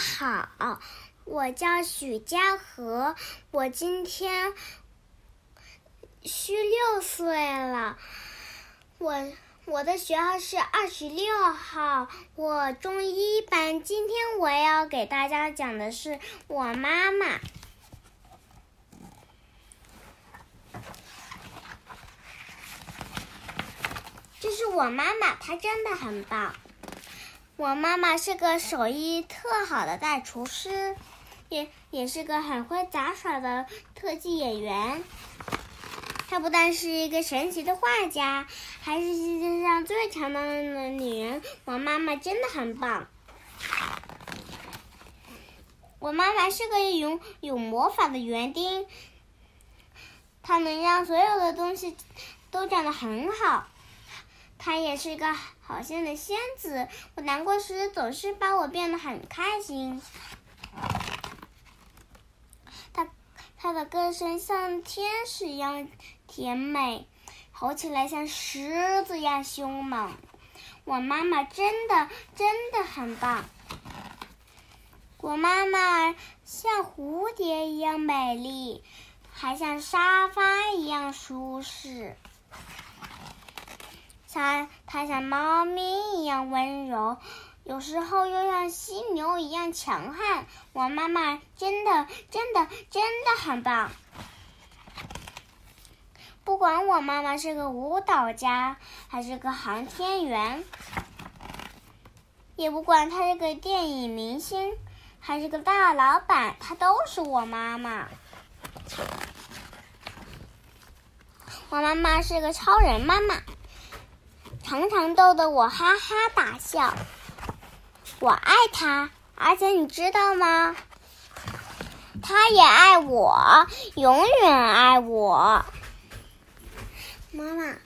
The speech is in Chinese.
好，我叫许家和，我今天虚六岁了。我我的学号是二十六号，我中一班。今天我要给大家讲的是我妈妈。这是我妈妈，她真的很棒。我妈妈是个手艺特好的大厨师，也也是个很会杂耍的特技演员。她不但是一个神奇的画家，还是世界上最强大的女人。我妈妈真的很棒。我妈妈是个有有魔法的园丁，她能让所有的东西都长得很好。她也是个。好心的仙子，我难过时总是把我变得很开心。她，她的歌声像天使一样甜美，吼起来像狮子一样凶猛。我妈妈真的真的很棒。我妈妈像蝴蝶一样美丽，还像沙发一样舒适。它它像猫咪一样温柔，有时候又像犀牛一样强悍。我妈妈真的真的真的很棒。不管我妈妈是个舞蹈家，还是个航天员，也不管她是个电影明星，还是个大老板，她都是我妈妈。我妈妈是个超人妈妈。常常逗得我哈哈大笑，我爱他，而且你知道吗？他也爱我，永远爱我。妈妈。